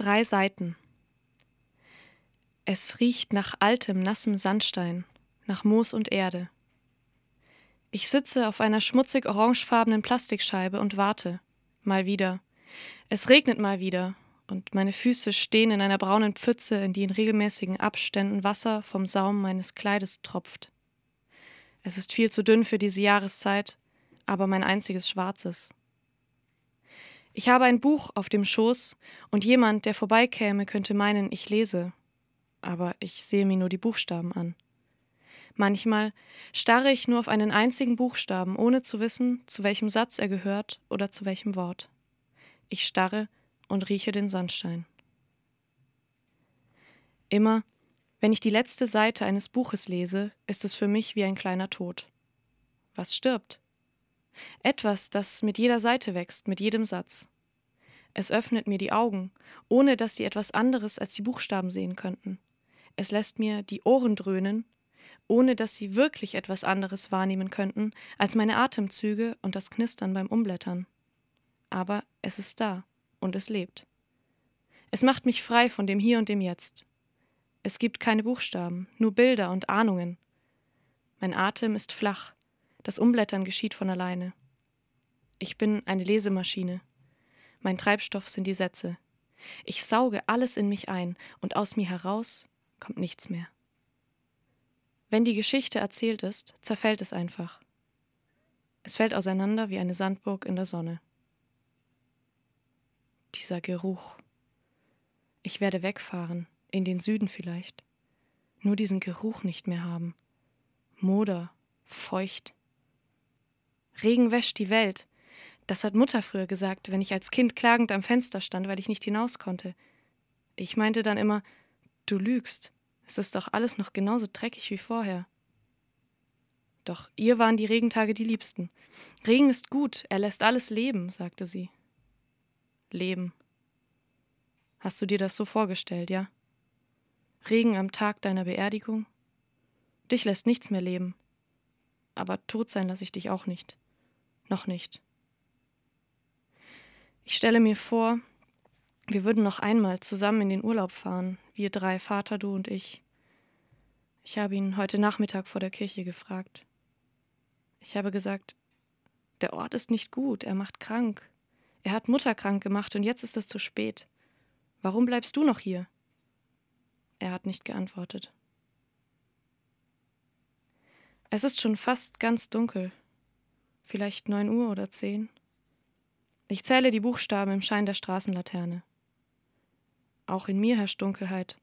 Drei Seiten. Es riecht nach altem, nassem Sandstein, nach Moos und Erde. Ich sitze auf einer schmutzig orangefarbenen Plastikscheibe und warte. Mal wieder. Es regnet mal wieder, und meine Füße stehen in einer braunen Pfütze, in die in regelmäßigen Abständen Wasser vom Saum meines Kleides tropft. Es ist viel zu dünn für diese Jahreszeit, aber mein einziges schwarzes. Ich habe ein Buch auf dem Schoß, und jemand, der vorbeikäme, könnte meinen, ich lese, aber ich sehe mir nur die Buchstaben an. Manchmal starre ich nur auf einen einzigen Buchstaben, ohne zu wissen, zu welchem Satz er gehört oder zu welchem Wort. Ich starre und rieche den Sandstein. Immer, wenn ich die letzte Seite eines Buches lese, ist es für mich wie ein kleiner Tod. Was stirbt? Etwas, das mit jeder Seite wächst, mit jedem Satz. Es öffnet mir die Augen, ohne dass sie etwas anderes als die Buchstaben sehen könnten. Es lässt mir die Ohren dröhnen, ohne dass sie wirklich etwas anderes wahrnehmen könnten als meine Atemzüge und das Knistern beim Umblättern. Aber es ist da und es lebt. Es macht mich frei von dem Hier und dem Jetzt. Es gibt keine Buchstaben, nur Bilder und Ahnungen. Mein Atem ist flach, das Umblättern geschieht von alleine. Ich bin eine Lesemaschine. Mein Treibstoff sind die Sätze. Ich sauge alles in mich ein und aus mir heraus kommt nichts mehr. Wenn die Geschichte erzählt ist, zerfällt es einfach. Es fällt auseinander wie eine Sandburg in der Sonne. Dieser Geruch. Ich werde wegfahren, in den Süden vielleicht. Nur diesen Geruch nicht mehr haben. Moder, feucht. Regen wäscht die Welt. Das hat Mutter früher gesagt, wenn ich als Kind klagend am Fenster stand, weil ich nicht hinaus konnte. Ich meinte dann immer, du lügst. Es ist doch alles noch genauso dreckig wie vorher. Doch ihr waren die Regentage die liebsten. Regen ist gut, er lässt alles leben, sagte sie. Leben. Hast du dir das so vorgestellt, ja? Regen am Tag deiner Beerdigung? Dich lässt nichts mehr leben. Aber tot sein lasse ich dich auch nicht. Noch nicht. Ich stelle mir vor, wir würden noch einmal zusammen in den Urlaub fahren, wir drei, Vater, du und ich. Ich habe ihn heute Nachmittag vor der Kirche gefragt. Ich habe gesagt, der Ort ist nicht gut, er macht krank. Er hat Mutter krank gemacht und jetzt ist es zu spät. Warum bleibst du noch hier? Er hat nicht geantwortet. Es ist schon fast ganz dunkel. Vielleicht neun Uhr oder zehn. Ich zähle die Buchstaben im Schein der Straßenlaterne. Auch in mir herrscht Dunkelheit.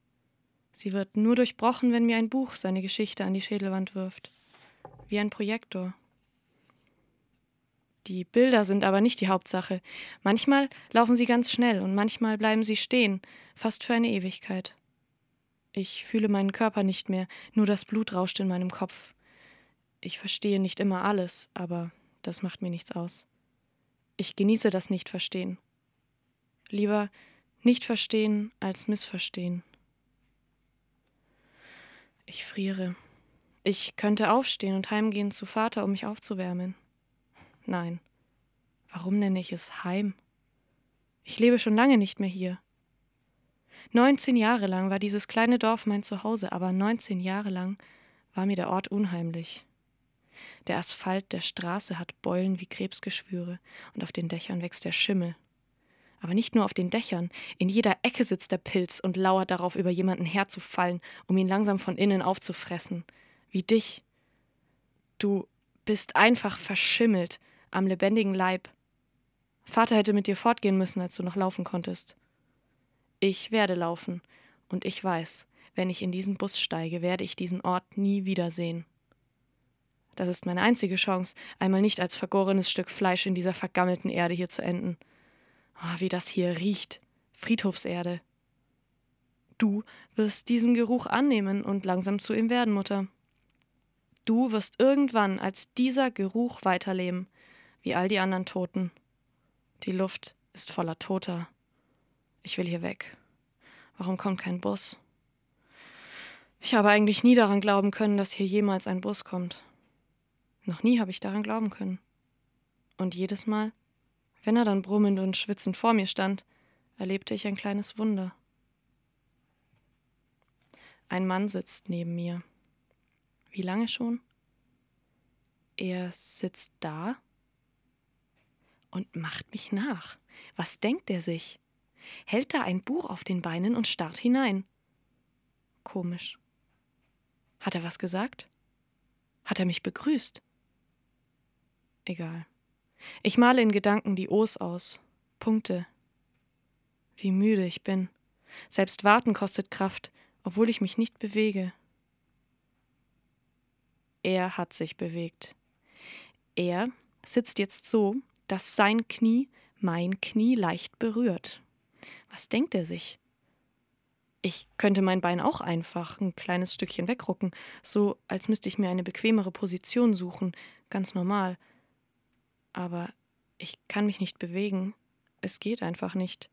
Sie wird nur durchbrochen, wenn mir ein Buch seine Geschichte an die Schädelwand wirft. Wie ein Projektor. Die Bilder sind aber nicht die Hauptsache. Manchmal laufen sie ganz schnell und manchmal bleiben sie stehen, fast für eine Ewigkeit. Ich fühle meinen Körper nicht mehr, nur das Blut rauscht in meinem Kopf. Ich verstehe nicht immer alles, aber das macht mir nichts aus. Ich genieße das Nicht-Verstehen. Lieber nicht verstehen als missverstehen. Ich friere. Ich könnte aufstehen und heimgehen zu Vater, um mich aufzuwärmen. Nein. Warum nenne ich es Heim? Ich lebe schon lange nicht mehr hier. 19 Jahre lang war dieses kleine Dorf mein Zuhause, aber 19 Jahre lang war mir der Ort unheimlich. Der Asphalt der Straße hat Beulen wie Krebsgeschwüre und auf den Dächern wächst der Schimmel. Aber nicht nur auf den Dächern, in jeder Ecke sitzt der Pilz und lauert darauf, über jemanden herzufallen, um ihn langsam von innen aufzufressen. Wie dich. Du bist einfach verschimmelt, am lebendigen Leib. Vater hätte mit dir fortgehen müssen, als du noch laufen konntest. Ich werde laufen, und ich weiß, wenn ich in diesen Bus steige, werde ich diesen Ort nie wiedersehen. Das ist meine einzige Chance, einmal nicht als vergorenes Stück Fleisch in dieser vergammelten Erde hier zu enden. Oh, wie das hier riecht. Friedhofserde. Du wirst diesen Geruch annehmen und langsam zu ihm werden, Mutter. Du wirst irgendwann als dieser Geruch weiterleben, wie all die anderen Toten. Die Luft ist voller Toter. Ich will hier weg. Warum kommt kein Bus? Ich habe eigentlich nie daran glauben können, dass hier jemals ein Bus kommt. Noch nie habe ich daran glauben können. Und jedes Mal, wenn er dann brummend und schwitzend vor mir stand, erlebte ich ein kleines Wunder. Ein Mann sitzt neben mir. Wie lange schon? Er sitzt da und macht mich nach. Was denkt er sich? Hält da ein Buch auf den Beinen und starrt hinein. Komisch. Hat er was gesagt? Hat er mich begrüßt? Egal. Ich male in Gedanken die O's aus. Punkte. Wie müde ich bin. Selbst warten kostet Kraft, obwohl ich mich nicht bewege. Er hat sich bewegt. Er sitzt jetzt so, dass sein Knie mein Knie leicht berührt. Was denkt er sich? Ich könnte mein Bein auch einfach ein kleines Stückchen wegrucken, so als müsste ich mir eine bequemere Position suchen, ganz normal. Aber ich kann mich nicht bewegen. Es geht einfach nicht.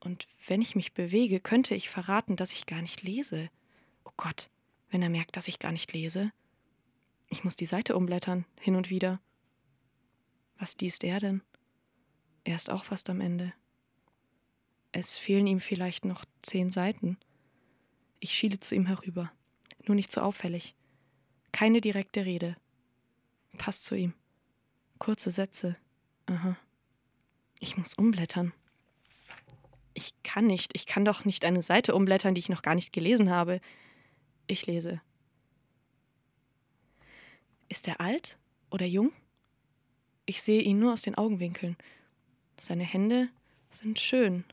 Und wenn ich mich bewege, könnte ich verraten, dass ich gar nicht lese. Oh Gott, wenn er merkt, dass ich gar nicht lese. Ich muss die Seite umblättern, hin und wieder. Was liest er denn? Er ist auch fast am Ende. Es fehlen ihm vielleicht noch zehn Seiten. Ich schiele zu ihm herüber. Nur nicht so auffällig. Keine direkte Rede. Passt zu ihm. Kurze Sätze. Aha. Ich muss umblättern. Ich kann nicht. Ich kann doch nicht eine Seite umblättern, die ich noch gar nicht gelesen habe. Ich lese. Ist er alt oder jung? Ich sehe ihn nur aus den Augenwinkeln. Seine Hände sind schön,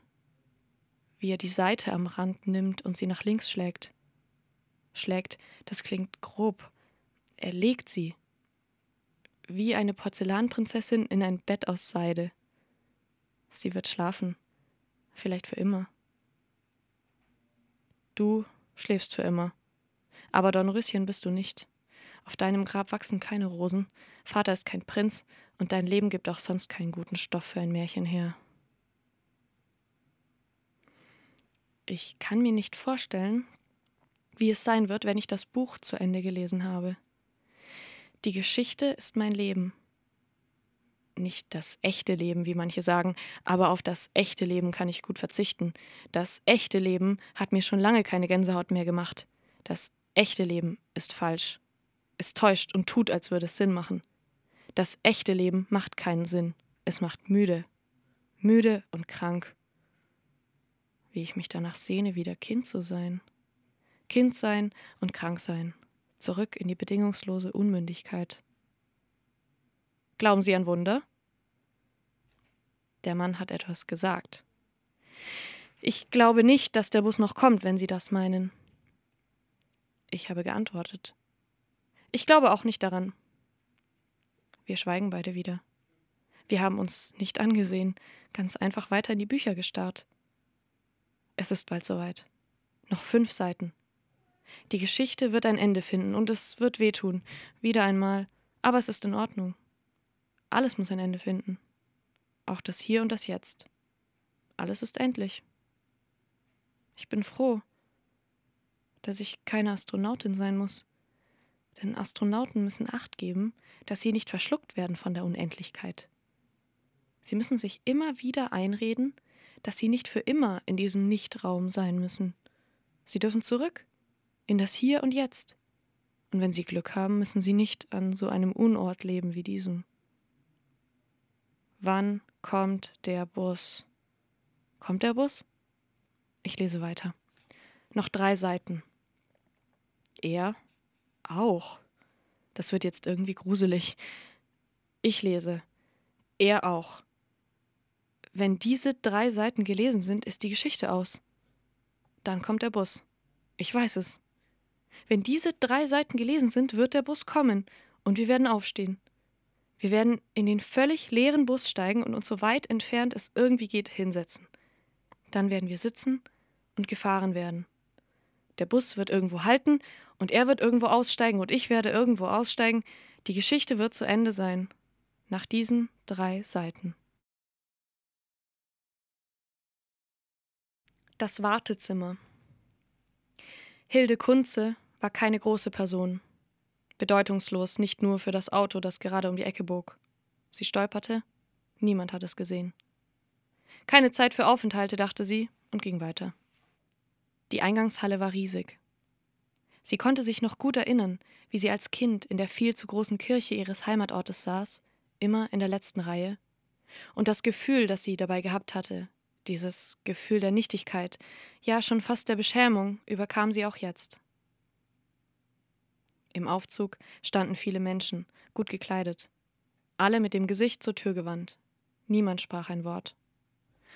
wie er die Seite am Rand nimmt und sie nach links schlägt. Schlägt, das klingt grob. Er legt sie. Wie eine Porzellanprinzessin in ein Bett aus Seide. Sie wird schlafen. Vielleicht für immer. Du schläfst für immer. Aber Dornröschen bist du nicht. Auf deinem Grab wachsen keine Rosen, Vater ist kein Prinz und dein Leben gibt auch sonst keinen guten Stoff für ein Märchen her. Ich kann mir nicht vorstellen, wie es sein wird, wenn ich das Buch zu Ende gelesen habe. Die Geschichte ist mein Leben. Nicht das echte Leben, wie manche sagen, aber auf das echte Leben kann ich gut verzichten. Das echte Leben hat mir schon lange keine Gänsehaut mehr gemacht. Das echte Leben ist falsch. Es täuscht und tut, als würde es Sinn machen. Das echte Leben macht keinen Sinn. Es macht müde. Müde und krank. Wie ich mich danach sehne, wieder Kind zu sein. Kind sein und krank sein. Zurück in die bedingungslose Unmündigkeit. Glauben Sie an Wunder? Der Mann hat etwas gesagt. Ich glaube nicht, dass der Bus noch kommt, wenn Sie das meinen. Ich habe geantwortet. Ich glaube auch nicht daran. Wir schweigen beide wieder. Wir haben uns nicht angesehen, ganz einfach weiter in die Bücher gestarrt. Es ist bald soweit. Noch fünf Seiten. Die Geschichte wird ein Ende finden und es wird wehtun, wieder einmal, aber es ist in Ordnung. Alles muss ein Ende finden. Auch das Hier und das Jetzt. Alles ist endlich. Ich bin froh, dass ich keine Astronautin sein muss. Denn Astronauten müssen Acht geben, dass sie nicht verschluckt werden von der Unendlichkeit. Sie müssen sich immer wieder einreden, dass sie nicht für immer in diesem Nichtraum sein müssen. Sie dürfen zurück, in das Hier und Jetzt. Und wenn sie Glück haben, müssen sie nicht an so einem Unort leben wie diesem. Wann kommt der Bus? Kommt der Bus? Ich lese weiter. Noch drei Seiten. Er auch. Das wird jetzt irgendwie gruselig. Ich lese. Er auch. Wenn diese drei Seiten gelesen sind, ist die Geschichte aus. Dann kommt der Bus. Ich weiß es. Wenn diese drei Seiten gelesen sind, wird der Bus kommen und wir werden aufstehen. Wir werden in den völlig leeren Bus steigen und uns so weit entfernt es irgendwie geht hinsetzen. Dann werden wir sitzen und gefahren werden. Der Bus wird irgendwo halten und er wird irgendwo aussteigen und ich werde irgendwo aussteigen. Die Geschichte wird zu Ende sein. Nach diesen drei Seiten. Das Wartezimmer. Hilde Kunze war keine große Person. Bedeutungslos, nicht nur für das Auto, das gerade um die Ecke bog. Sie stolperte, niemand hat es gesehen. Keine Zeit für Aufenthalte, dachte sie und ging weiter. Die Eingangshalle war riesig. Sie konnte sich noch gut erinnern, wie sie als Kind in der viel zu großen Kirche ihres Heimatortes saß, immer in der letzten Reihe, und das Gefühl, das sie dabei gehabt hatte, dieses Gefühl der Nichtigkeit, ja schon fast der Beschämung, überkam sie auch jetzt. Im Aufzug standen viele Menschen, gut gekleidet, alle mit dem Gesicht zur Tür gewandt. Niemand sprach ein Wort.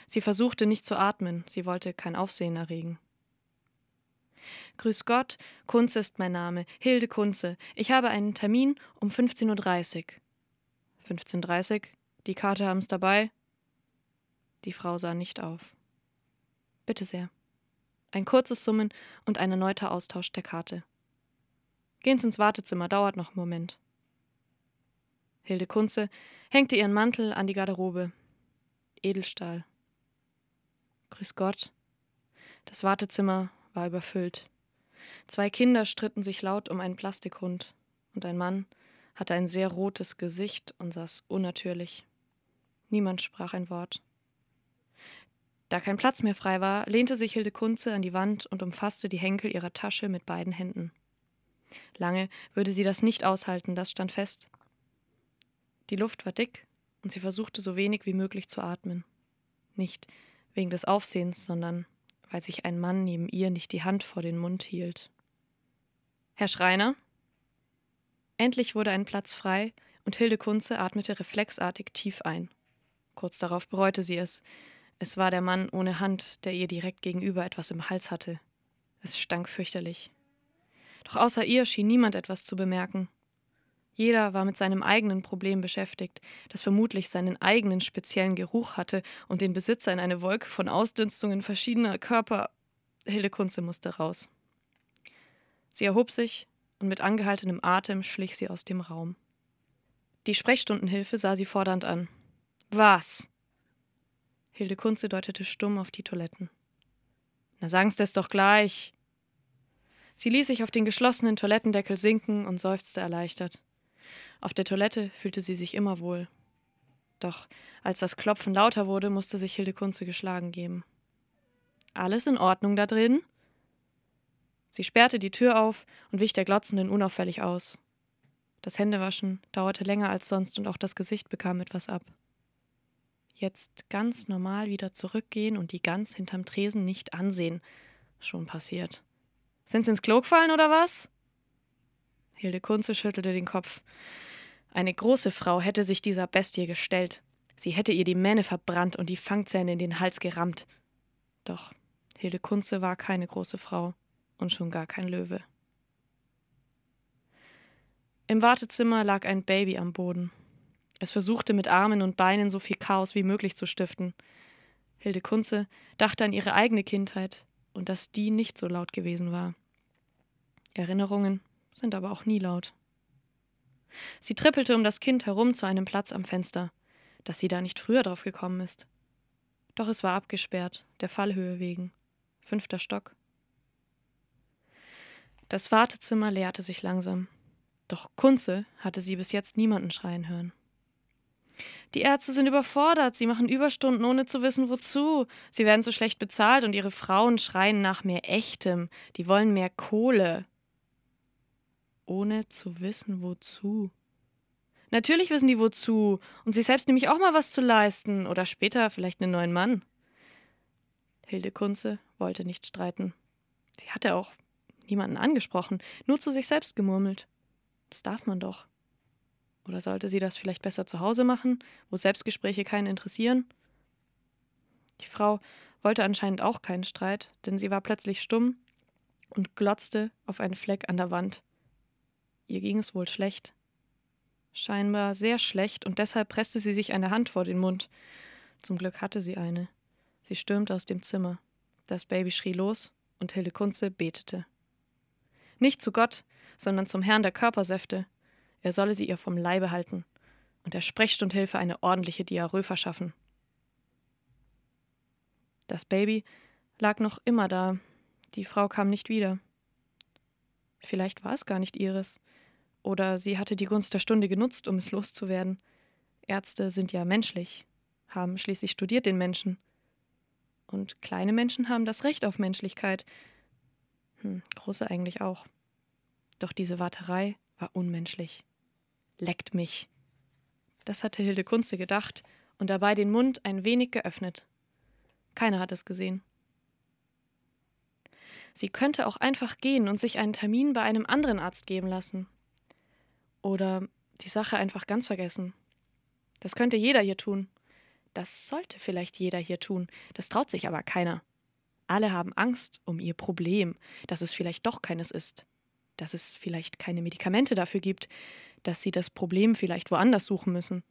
Sie versuchte nicht zu atmen, sie wollte kein Aufsehen erregen. Grüß Gott, Kunze ist mein Name, Hilde Kunze. Ich habe einen Termin um 15.30 Uhr. 15.30 Uhr? Die Karte haben's dabei? Die Frau sah nicht auf. Bitte sehr. Ein kurzes Summen und ein erneuter Austausch der Karte. Gehen Sie ins Wartezimmer, dauert noch einen Moment. Hilde Kunze hängte ihren Mantel an die Garderobe. Edelstahl. Grüß Gott. Das Wartezimmer war überfüllt. Zwei Kinder stritten sich laut um einen Plastikhund, und ein Mann hatte ein sehr rotes Gesicht und saß unnatürlich. Niemand sprach ein Wort. Da kein Platz mehr frei war, lehnte sich Hilde Kunze an die Wand und umfasste die Henkel ihrer Tasche mit beiden Händen. Lange würde sie das nicht aushalten, das stand fest. Die Luft war dick und sie versuchte so wenig wie möglich zu atmen. Nicht wegen des Aufsehens, sondern weil sich ein Mann neben ihr nicht die Hand vor den Mund hielt. Herr Schreiner? Endlich wurde ein Platz frei und Hilde Kunze atmete reflexartig tief ein. Kurz darauf bereute sie es. Es war der Mann ohne Hand, der ihr direkt gegenüber etwas im Hals hatte. Es stank fürchterlich. Doch außer ihr schien niemand etwas zu bemerken. Jeder war mit seinem eigenen Problem beschäftigt, das vermutlich seinen eigenen speziellen Geruch hatte und den Besitzer in eine Wolke von Ausdünstungen verschiedener Körper. Hilde Kunze musste raus. Sie erhob sich und mit angehaltenem Atem schlich sie aus dem Raum. Die Sprechstundenhilfe sah sie fordernd an. Was? Hilde Kunze deutete stumm auf die Toiletten. Na, sagen's das doch gleich. Sie ließ sich auf den geschlossenen Toilettendeckel sinken und seufzte erleichtert. Auf der Toilette fühlte sie sich immer wohl. Doch als das Klopfen lauter wurde, musste sich Hilde Kunze geschlagen geben. Alles in Ordnung da drin? Sie sperrte die Tür auf und wich der Glotzenden unauffällig aus. Das Händewaschen dauerte länger als sonst und auch das Gesicht bekam etwas ab jetzt ganz normal wieder zurückgehen und die Gans hinterm Tresen nicht ansehen. Schon passiert. Sind Sie ins Klo gefallen oder was? Hilde Kunze schüttelte den Kopf. Eine große Frau hätte sich dieser Bestie gestellt. Sie hätte ihr die Mähne verbrannt und die Fangzähne in den Hals gerammt. Doch Hilde Kunze war keine große Frau und schon gar kein Löwe. Im Wartezimmer lag ein Baby am Boden. Es versuchte mit Armen und Beinen so viel Chaos wie möglich zu stiften. Hilde Kunze dachte an ihre eigene Kindheit und dass die nicht so laut gewesen war. Erinnerungen sind aber auch nie laut. Sie trippelte um das Kind herum zu einem Platz am Fenster, dass sie da nicht früher drauf gekommen ist. Doch es war abgesperrt, der Fallhöhe wegen. Fünfter Stock. Das Wartezimmer leerte sich langsam. Doch Kunze hatte sie bis jetzt niemanden schreien hören. Die Ärzte sind überfordert, sie machen Überstunden, ohne zu wissen, wozu. Sie werden so schlecht bezahlt und ihre Frauen schreien nach mehr Echtem. Die wollen mehr Kohle. Ohne zu wissen, wozu. Natürlich wissen die wozu. Und sich selbst nämlich auch mal was zu leisten. Oder später vielleicht einen neuen Mann. Hilde Kunze wollte nicht streiten. Sie hatte auch niemanden angesprochen, nur zu sich selbst gemurmelt. Das darf man doch. Oder sollte sie das vielleicht besser zu Hause machen, wo Selbstgespräche keinen interessieren? Die Frau wollte anscheinend auch keinen Streit, denn sie war plötzlich stumm und glotzte auf einen Fleck an der Wand. Ihr ging es wohl schlecht. Scheinbar sehr schlecht, und deshalb presste sie sich eine Hand vor den Mund. Zum Glück hatte sie eine. Sie stürmte aus dem Zimmer. Das Baby schrie los, und Hilde Kunze betete. Nicht zu Gott, sondern zum Herrn der Körpersäfte, er solle sie ihr vom Leibe halten und der Sprechstundhilfe eine ordentliche Diarrhoe verschaffen. Das Baby lag noch immer da. Die Frau kam nicht wieder. Vielleicht war es gar nicht ihres. Oder sie hatte die Gunst der Stunde genutzt, um es loszuwerden. Ärzte sind ja menschlich, haben schließlich studiert den Menschen. Und kleine Menschen haben das Recht auf Menschlichkeit. Hm, große eigentlich auch. Doch diese Warterei war unmenschlich. Leckt mich. Das hatte Hilde Kunze gedacht und dabei den Mund ein wenig geöffnet. Keiner hat es gesehen. Sie könnte auch einfach gehen und sich einen Termin bei einem anderen Arzt geben lassen. Oder die Sache einfach ganz vergessen. Das könnte jeder hier tun. Das sollte vielleicht jeder hier tun. Das traut sich aber keiner. Alle haben Angst um ihr Problem, dass es vielleicht doch keines ist. Dass es vielleicht keine Medikamente dafür gibt, dass sie das Problem vielleicht woanders suchen müssen.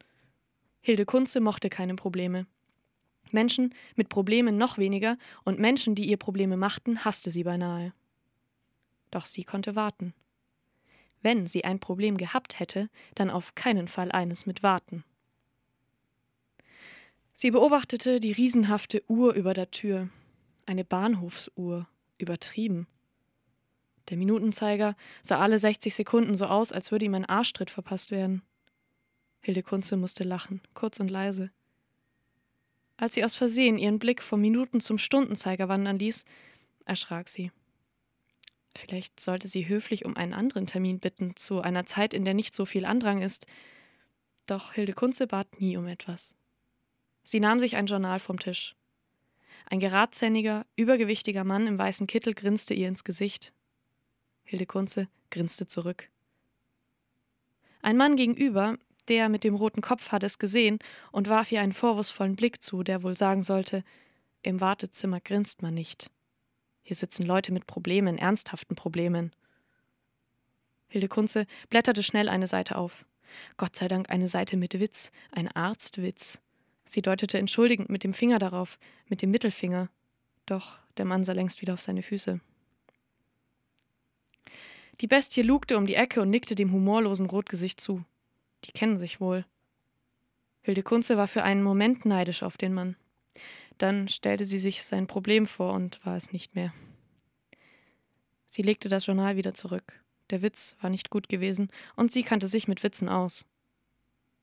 Hilde Kunze mochte keine Probleme. Menschen mit Problemen noch weniger und Menschen, die ihr Probleme machten, hasste sie beinahe. Doch sie konnte warten. Wenn sie ein Problem gehabt hätte, dann auf keinen Fall eines mit Warten. Sie beobachtete die riesenhafte Uhr über der Tür. Eine Bahnhofsuhr. Übertrieben. Der Minutenzeiger sah alle 60 Sekunden so aus, als würde ihm ein Arschtritt verpasst werden. Hilde Kunze musste lachen, kurz und leise. Als sie aus Versehen ihren Blick vom Minuten zum Stundenzeiger wandern ließ, erschrak sie. Vielleicht sollte sie höflich um einen anderen Termin bitten, zu einer Zeit, in der nicht so viel Andrang ist. Doch Hilde Kunze bat nie um etwas. Sie nahm sich ein Journal vom Tisch. Ein geradzähniger, übergewichtiger Mann im weißen Kittel grinste ihr ins Gesicht. Hilde Kunze grinste zurück. Ein Mann gegenüber, der mit dem roten Kopf hat es gesehen und warf ihr einen vorwurfsvollen Blick zu, der wohl sagen sollte: Im Wartezimmer grinst man nicht. Hier sitzen Leute mit Problemen, ernsthaften Problemen. Hilde Kunze blätterte schnell eine Seite auf. Gott sei Dank eine Seite mit Witz, ein Arztwitz. Sie deutete entschuldigend mit dem Finger darauf, mit dem Mittelfinger. Doch der Mann sah längst wieder auf seine Füße. Die Bestie lugte um die Ecke und nickte dem humorlosen Rotgesicht zu. Die kennen sich wohl. Hilde Kunze war für einen Moment neidisch auf den Mann. Dann stellte sie sich sein Problem vor und war es nicht mehr. Sie legte das Journal wieder zurück. Der Witz war nicht gut gewesen und sie kannte sich mit Witzen aus.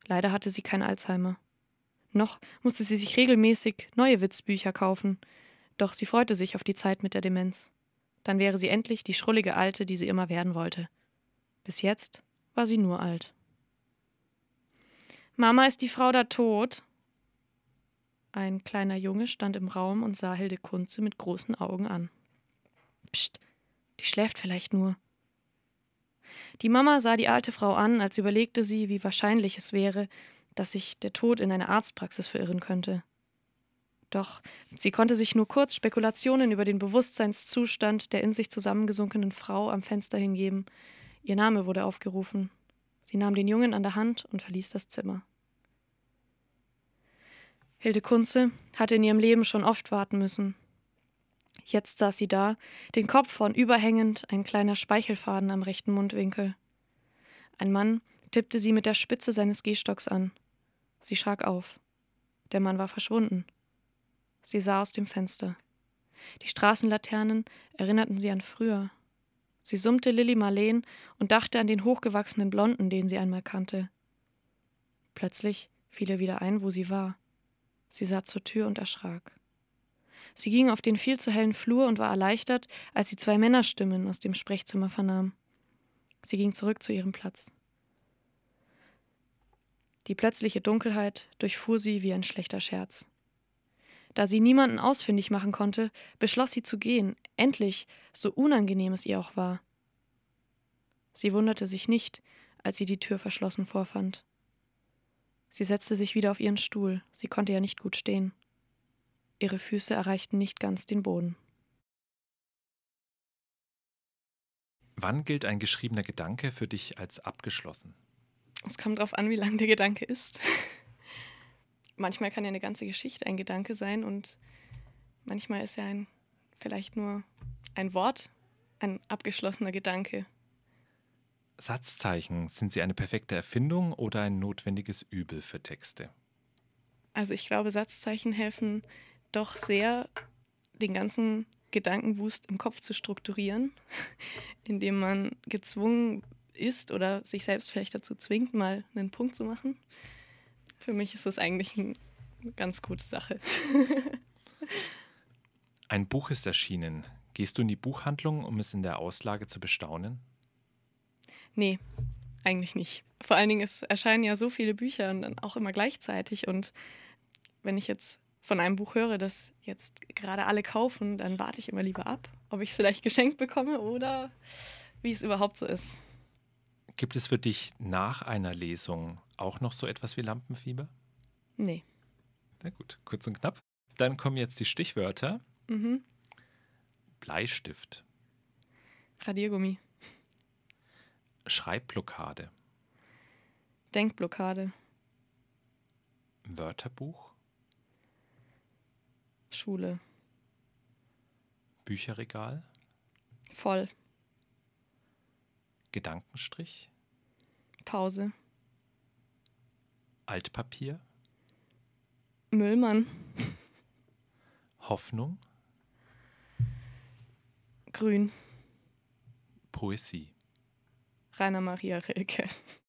Leider hatte sie kein Alzheimer. Noch musste sie sich regelmäßig neue Witzbücher kaufen, doch sie freute sich auf die Zeit mit der Demenz. Dann wäre sie endlich die schrullige Alte, die sie immer werden wollte. Bis jetzt war sie nur alt. Mama, ist die Frau da tot? Ein kleiner Junge stand im Raum und sah Hilde Kunze mit großen Augen an. Psst, die schläft vielleicht nur. Die Mama sah die alte Frau an, als überlegte sie, wie wahrscheinlich es wäre, dass sich der Tod in eine Arztpraxis verirren könnte. Doch sie konnte sich nur kurz Spekulationen über den Bewusstseinszustand der in sich zusammengesunkenen Frau am Fenster hingeben. Ihr Name wurde aufgerufen. Sie nahm den Jungen an der Hand und verließ das Zimmer. Hilde Kunze hatte in ihrem Leben schon oft warten müssen. Jetzt saß sie da, den Kopf vorn überhängend, ein kleiner Speichelfaden am rechten Mundwinkel. Ein Mann tippte sie mit der Spitze seines Gehstocks an. Sie schrak auf. Der Mann war verschwunden. Sie sah aus dem Fenster. Die Straßenlaternen erinnerten sie an früher, Sie summte Lilly Marleen und dachte an den hochgewachsenen Blonden, den sie einmal kannte. Plötzlich fiel ihr wieder ein, wo sie war. Sie sah zur Tür und erschrak. Sie ging auf den viel zu hellen Flur und war erleichtert, als sie zwei Männerstimmen aus dem Sprechzimmer vernahm. Sie ging zurück zu ihrem Platz. Die plötzliche Dunkelheit durchfuhr sie wie ein schlechter Scherz. Da sie niemanden ausfindig machen konnte, beschloss sie zu gehen, endlich, so unangenehm es ihr auch war. Sie wunderte sich nicht, als sie die Tür verschlossen vorfand. Sie setzte sich wieder auf ihren Stuhl, sie konnte ja nicht gut stehen. Ihre Füße erreichten nicht ganz den Boden. Wann gilt ein geschriebener Gedanke für dich als abgeschlossen? Es kommt darauf an, wie lang der Gedanke ist manchmal kann ja eine ganze Geschichte ein Gedanke sein und manchmal ist ja ein vielleicht nur ein Wort ein abgeschlossener Gedanke. Satzzeichen, sind sie eine perfekte Erfindung oder ein notwendiges Übel für Texte? Also ich glaube, Satzzeichen helfen doch sehr, den ganzen Gedankenwust im Kopf zu strukturieren, indem man gezwungen ist oder sich selbst vielleicht dazu zwingt, mal einen Punkt zu machen. Für mich ist das eigentlich eine ganz gute Sache. Ein Buch ist erschienen. Gehst du in die Buchhandlung, um es in der Auslage zu bestaunen? Nee, eigentlich nicht. Vor allen Dingen, es erscheinen ja so viele Bücher und dann auch immer gleichzeitig. Und wenn ich jetzt von einem Buch höre, das jetzt gerade alle kaufen, dann warte ich immer lieber ab, ob ich es vielleicht geschenkt bekomme oder wie es überhaupt so ist. Gibt es für dich nach einer Lesung auch noch so etwas wie Lampenfieber? Nee. Na gut, kurz und knapp. Dann kommen jetzt die Stichwörter. Mhm. Bleistift, Radiergummi, Schreibblockade, Denkblockade, Wörterbuch, Schule, Bücherregal, voll, Gedankenstrich, Pause, Altpapier, Müllmann, Hoffnung, Grün, Poesie. Rainer Maria Rilke.